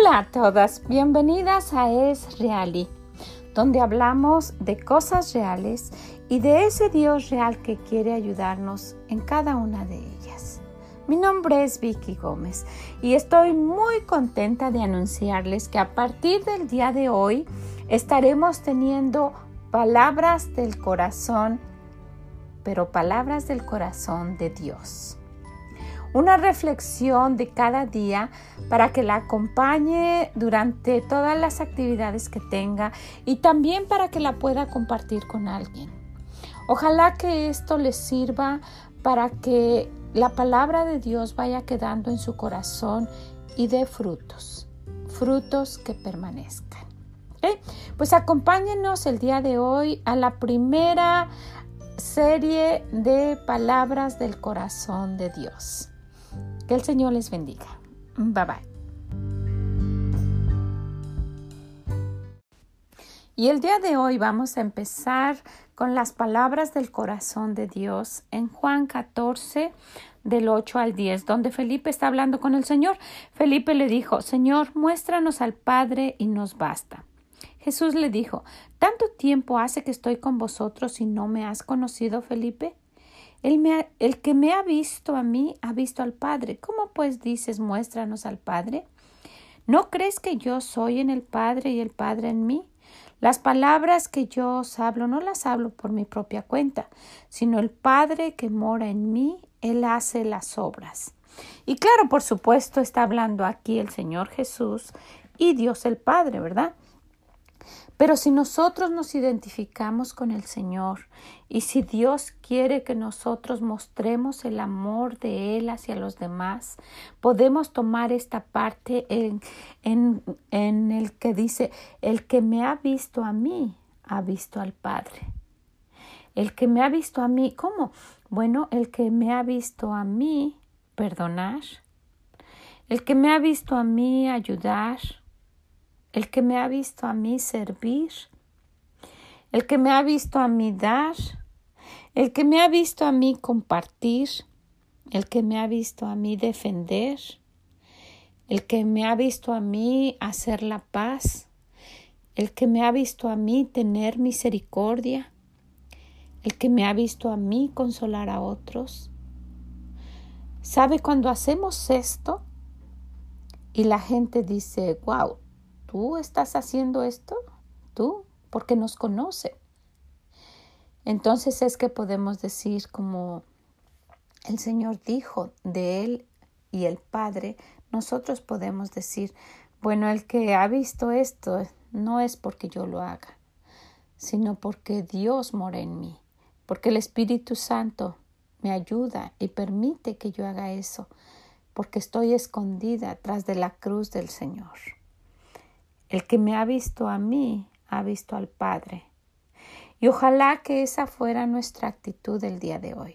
Hola a todas, bienvenidas a Es Reali, donde hablamos de cosas reales y de ese Dios real que quiere ayudarnos en cada una de ellas. Mi nombre es Vicky Gómez y estoy muy contenta de anunciarles que a partir del día de hoy estaremos teniendo palabras del corazón, pero palabras del corazón de Dios una reflexión de cada día para que la acompañe durante todas las actividades que tenga y también para que la pueda compartir con alguien. Ojalá que esto les sirva para que la palabra de Dios vaya quedando en su corazón y dé frutos, frutos que permanezcan. Pues acompáñenos el día de hoy a la primera serie de palabras del corazón de Dios. Que el Señor les bendiga. Bye bye. Y el día de hoy vamos a empezar con las palabras del corazón de Dios en Juan 14 del 8 al 10, donde Felipe está hablando con el Señor. Felipe le dijo, Señor, muéstranos al Padre y nos basta. Jesús le dijo, ¿tanto tiempo hace que estoy con vosotros y no me has conocido, Felipe? El, que me ha visto a mí ha visto al Padre. ¿Cómo pues dices, muéstranos al Padre? ¿No crees que yo soy en el Padre y el Padre en mí? Las palabras que yo os hablo no las hablo por mi propia cuenta, sino el Padre que mora en mí, Él hace las obras. Y claro, por supuesto, está hablando aquí el Señor Jesús y Dios el Padre, ¿verdad? Pero si nosotros nos identificamos con el Señor y si Dios quiere que nosotros mostremos el amor de Él hacia los demás, podemos tomar esta parte en, en, en el que dice, el que me ha visto a mí, ha visto al Padre. El que me ha visto a mí, ¿cómo? Bueno, el que me ha visto a mí perdonar, el que me ha visto a mí ayudar, el que me ha visto a mí servir, el que me ha visto a mí dar, el que me ha visto a mí compartir, el que me ha visto a mí defender, el que me ha visto a mí hacer la paz, el que me ha visto a mí tener misericordia, el que me ha visto a mí consolar a otros. ¿Sabe cuando hacemos esto? Y la gente dice, wow, ¿Tú estás haciendo esto? ¿Tú? Porque nos conoce. Entonces es que podemos decir como el Señor dijo de Él y el Padre, nosotros podemos decir, bueno, el que ha visto esto no es porque yo lo haga, sino porque Dios mora en mí, porque el Espíritu Santo me ayuda y permite que yo haga eso, porque estoy escondida tras de la cruz del Señor. El que me ha visto a mí, ha visto al Padre. Y ojalá que esa fuera nuestra actitud el día de hoy.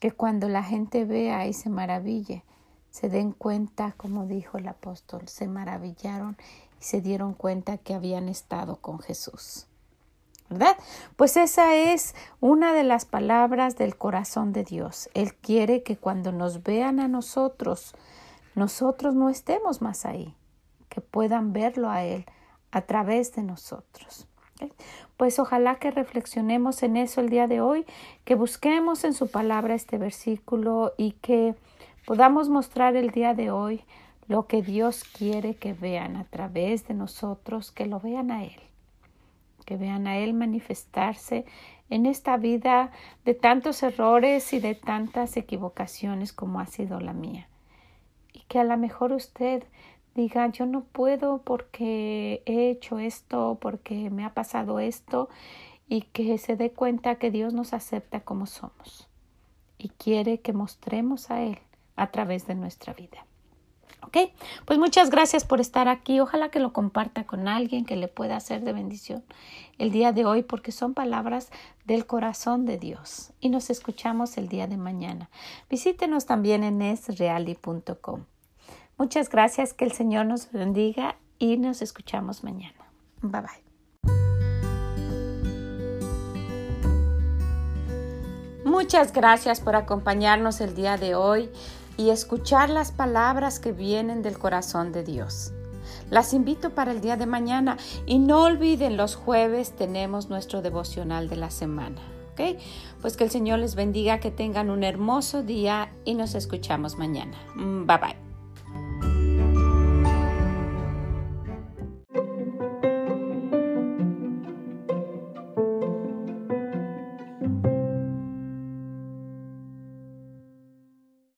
Que cuando la gente vea y se maraville, se den cuenta, como dijo el apóstol, se maravillaron y se dieron cuenta que habían estado con Jesús. ¿Verdad? Pues esa es una de las palabras del corazón de Dios. Él quiere que cuando nos vean a nosotros, nosotros no estemos más ahí, que puedan verlo a Él a través de nosotros. Pues ojalá que reflexionemos en eso el día de hoy, que busquemos en su palabra este versículo y que podamos mostrar el día de hoy lo que Dios quiere que vean a través de nosotros, que lo vean a Él, que vean a Él manifestarse en esta vida de tantos errores y de tantas equivocaciones como ha sido la mía. Y que a lo mejor usted diga yo no puedo porque he hecho esto, porque me ha pasado esto y que se dé cuenta que Dios nos acepta como somos y quiere que mostremos a Él a través de nuestra vida. ¿Ok? Pues muchas gracias por estar aquí. Ojalá que lo comparta con alguien que le pueda hacer de bendición el día de hoy porque son palabras del corazón de Dios. Y nos escuchamos el día de mañana. Visítenos también en esreali.com. Muchas gracias, que el Señor nos bendiga y nos escuchamos mañana. Bye bye. Muchas gracias por acompañarnos el día de hoy y escuchar las palabras que vienen del corazón de Dios. Las invito para el día de mañana y no olviden los jueves tenemos nuestro devocional de la semana. ¿ok? Pues que el Señor les bendiga, que tengan un hermoso día y nos escuchamos mañana. Mm, bye bye.